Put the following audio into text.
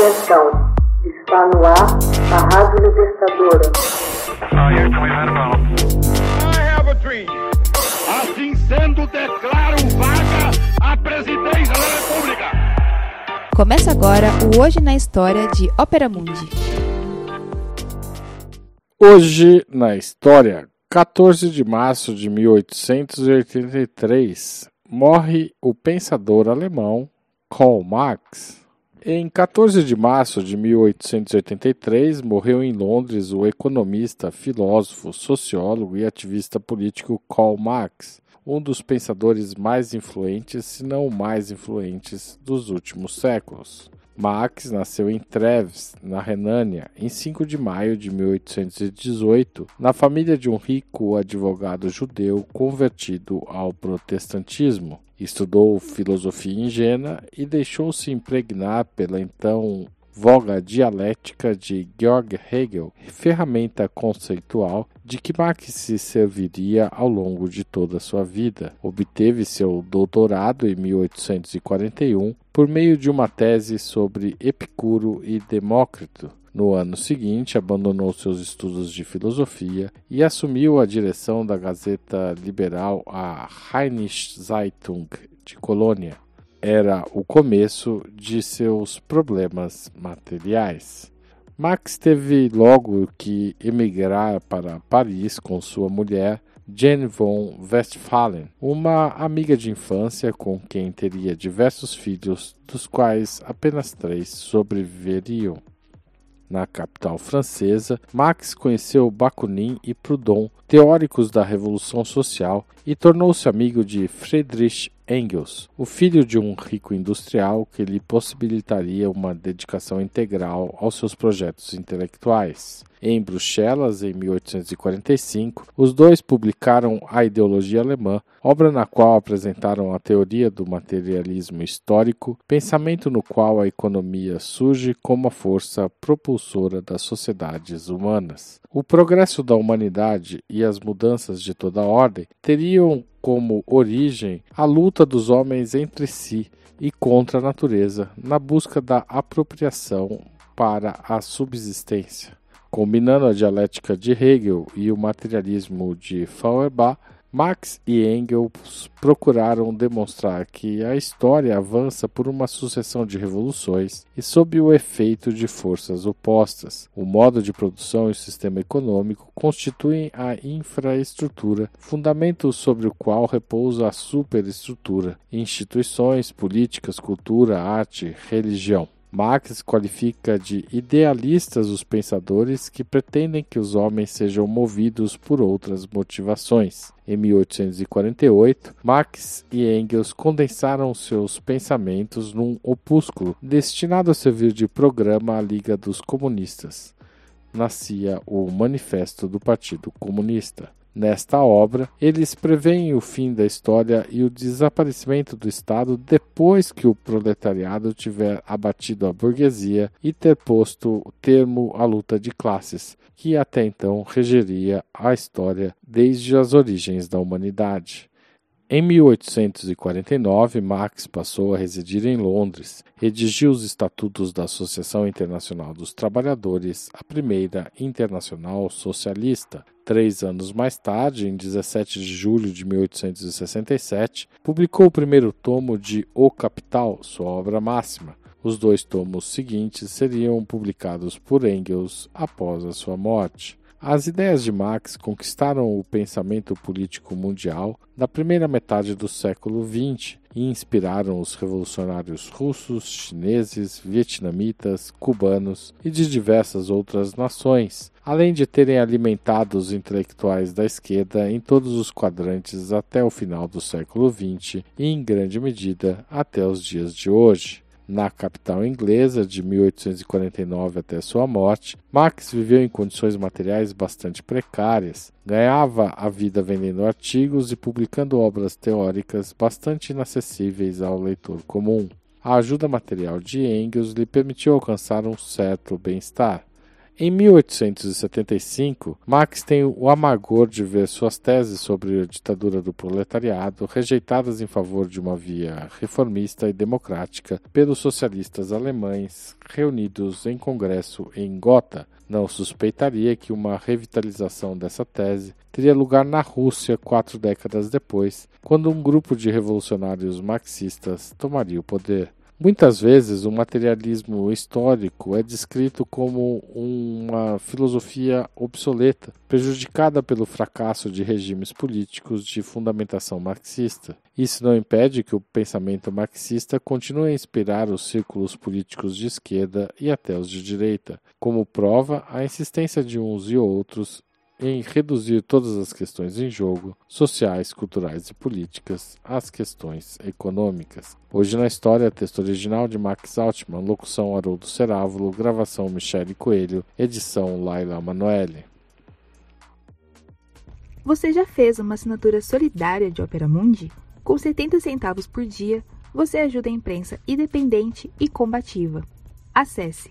Atenção, está no ar a Rádio Libertadora. Assim sendo, declaro vaga a presidência da República. Começa agora o Hoje na História de Ópera Mundi. Hoje na História, 14 de março de 1883, morre o pensador alemão Karl Marx. Em 14 de março de 1883, morreu em Londres o economista, filósofo, sociólogo e ativista político Karl Marx, um dos pensadores mais influentes, se não o mais influentes, dos últimos séculos. Marx nasceu em Treves, na Renânia, em 5 de maio de 1818, na família de um rico advogado judeu convertido ao protestantismo. Estudou filosofia em Jena e deixou-se impregnar pela então voga dialética de Georg Hegel, ferramenta conceitual de que Marx se serviria ao longo de toda a sua vida. Obteve seu doutorado em 1841 por meio de uma tese sobre Epicuro e Demócrito. No ano seguinte, abandonou seus estudos de filosofia e assumiu a direção da Gazeta Liberal, a Rheinische Zeitung de Colônia. Era o começo de seus problemas materiais. Max teve logo que emigrar para Paris com sua mulher, Jane von Westphalen, uma amiga de infância com quem teria diversos filhos, dos quais apenas três sobreviveriam. Na capital francesa, Max conheceu Bakunin e Proudhon, teóricos da Revolução Social, e tornou-se amigo de Friedrich Engels, o filho de um rico industrial que lhe possibilitaria uma dedicação integral aos seus projetos intelectuais. Em Bruxelas, em 1845, os dois publicaram A Ideologia Alemã, obra na qual apresentaram a teoria do materialismo histórico, pensamento no qual a economia surge como a força propulsora das sociedades humanas. O progresso da humanidade e as mudanças de toda ordem teriam como origem a luta dos homens entre si e contra a natureza, na busca da apropriação para a subsistência. Combinando a dialética de Hegel e o materialismo de Feuerbach, Marx e Engels procuraram demonstrar que a história avança por uma sucessão de revoluções e sob o efeito de forças opostas. O modo de produção e o sistema econômico constituem a infraestrutura, fundamento sobre o qual repousa a superestrutura, instituições, políticas, cultura, arte, religião. Marx qualifica de idealistas os pensadores que pretendem que os homens sejam movidos por outras motivações. Em 1848, Marx e Engels condensaram seus pensamentos num opúsculo destinado a servir de programa à Liga dos Comunistas. Nascia o Manifesto do Partido Comunista. Nesta obra, eles preveem o fim da história e o desaparecimento do Estado depois que o proletariado tiver abatido a burguesia e ter posto termo à luta de classes, que até então regeria a história desde as origens da humanidade. Em 1849, Marx passou a residir em Londres, redigiu os estatutos da Associação Internacional dos Trabalhadores, a primeira internacional socialista. Três anos mais tarde, em 17 de julho de 1867, publicou o primeiro tomo de O Capital, sua obra máxima. Os dois tomos seguintes seriam publicados por Engels após a sua morte. As ideias de Marx conquistaram o pensamento político mundial na primeira metade do século XX e inspiraram os revolucionários russos, chineses, vietnamitas, cubanos e de diversas outras nações, além de terem alimentado os intelectuais da esquerda em todos os quadrantes até o final do século XX e, em grande medida, até os dias de hoje. Na capital inglesa, de 1849 até sua morte, Marx viveu em condições materiais bastante precárias. Ganhava a vida vendendo artigos e publicando obras teóricas bastante inacessíveis ao leitor comum. A ajuda material de Engels lhe permitiu alcançar um certo bem-estar. Em 1875, Marx tem o amargor de ver suas teses sobre a ditadura do proletariado rejeitadas em favor de uma via reformista e democrática pelos socialistas alemães reunidos em congresso em Gotha. Não suspeitaria que uma revitalização dessa tese teria lugar na Rússia quatro décadas depois, quando um grupo de revolucionários marxistas tomaria o poder. Muitas vezes o materialismo histórico é descrito como uma filosofia obsoleta, prejudicada pelo fracasso de regimes políticos de fundamentação marxista. Isso não impede que o pensamento marxista continue a inspirar os círculos políticos de esquerda e até os de direita, como prova a insistência de uns e outros em reduzir todas as questões em jogo, sociais, culturais e políticas, às questões econômicas. Hoje na história, texto original de Max Altman, locução Haroldo Cerávulo, gravação Michele Coelho, edição Laila Manoeli. Você já fez uma assinatura solidária de Opera Mundi? Com 70 centavos por dia, você ajuda a imprensa independente e combativa. Acesse